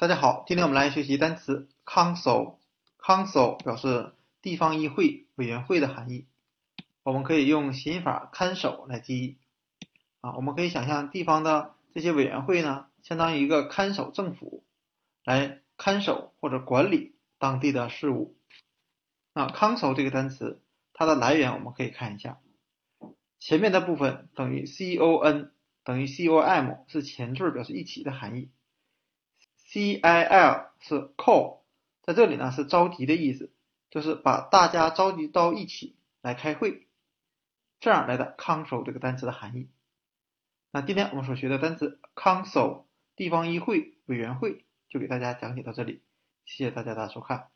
大家好，今天我们来学习单词 council。council 表示地方议会、委员会的含义。我们可以用刑法看守来记忆。啊，我们可以想象地方的这些委员会呢，相当于一个看守政府，来看守或者管理当地的事务。那 council 这个单词，它的来源我们可以看一下，前面的部分等于 c o n 等于 c o m 是前缀，表示一起的含义。C i l 是 call，在这里呢是召集的意思，就是把大家召集到一起来开会，这样来的 council 这个单词的含义。那今天我们所学的单词 council 地方议会委员会就给大家讲解到这里，谢谢大家的收看。